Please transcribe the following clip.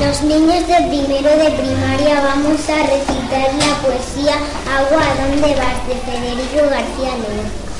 Los niños de primero de primaria vamos a recitar la poesía Agua, ¿a dónde vas? de Federico García Lorca.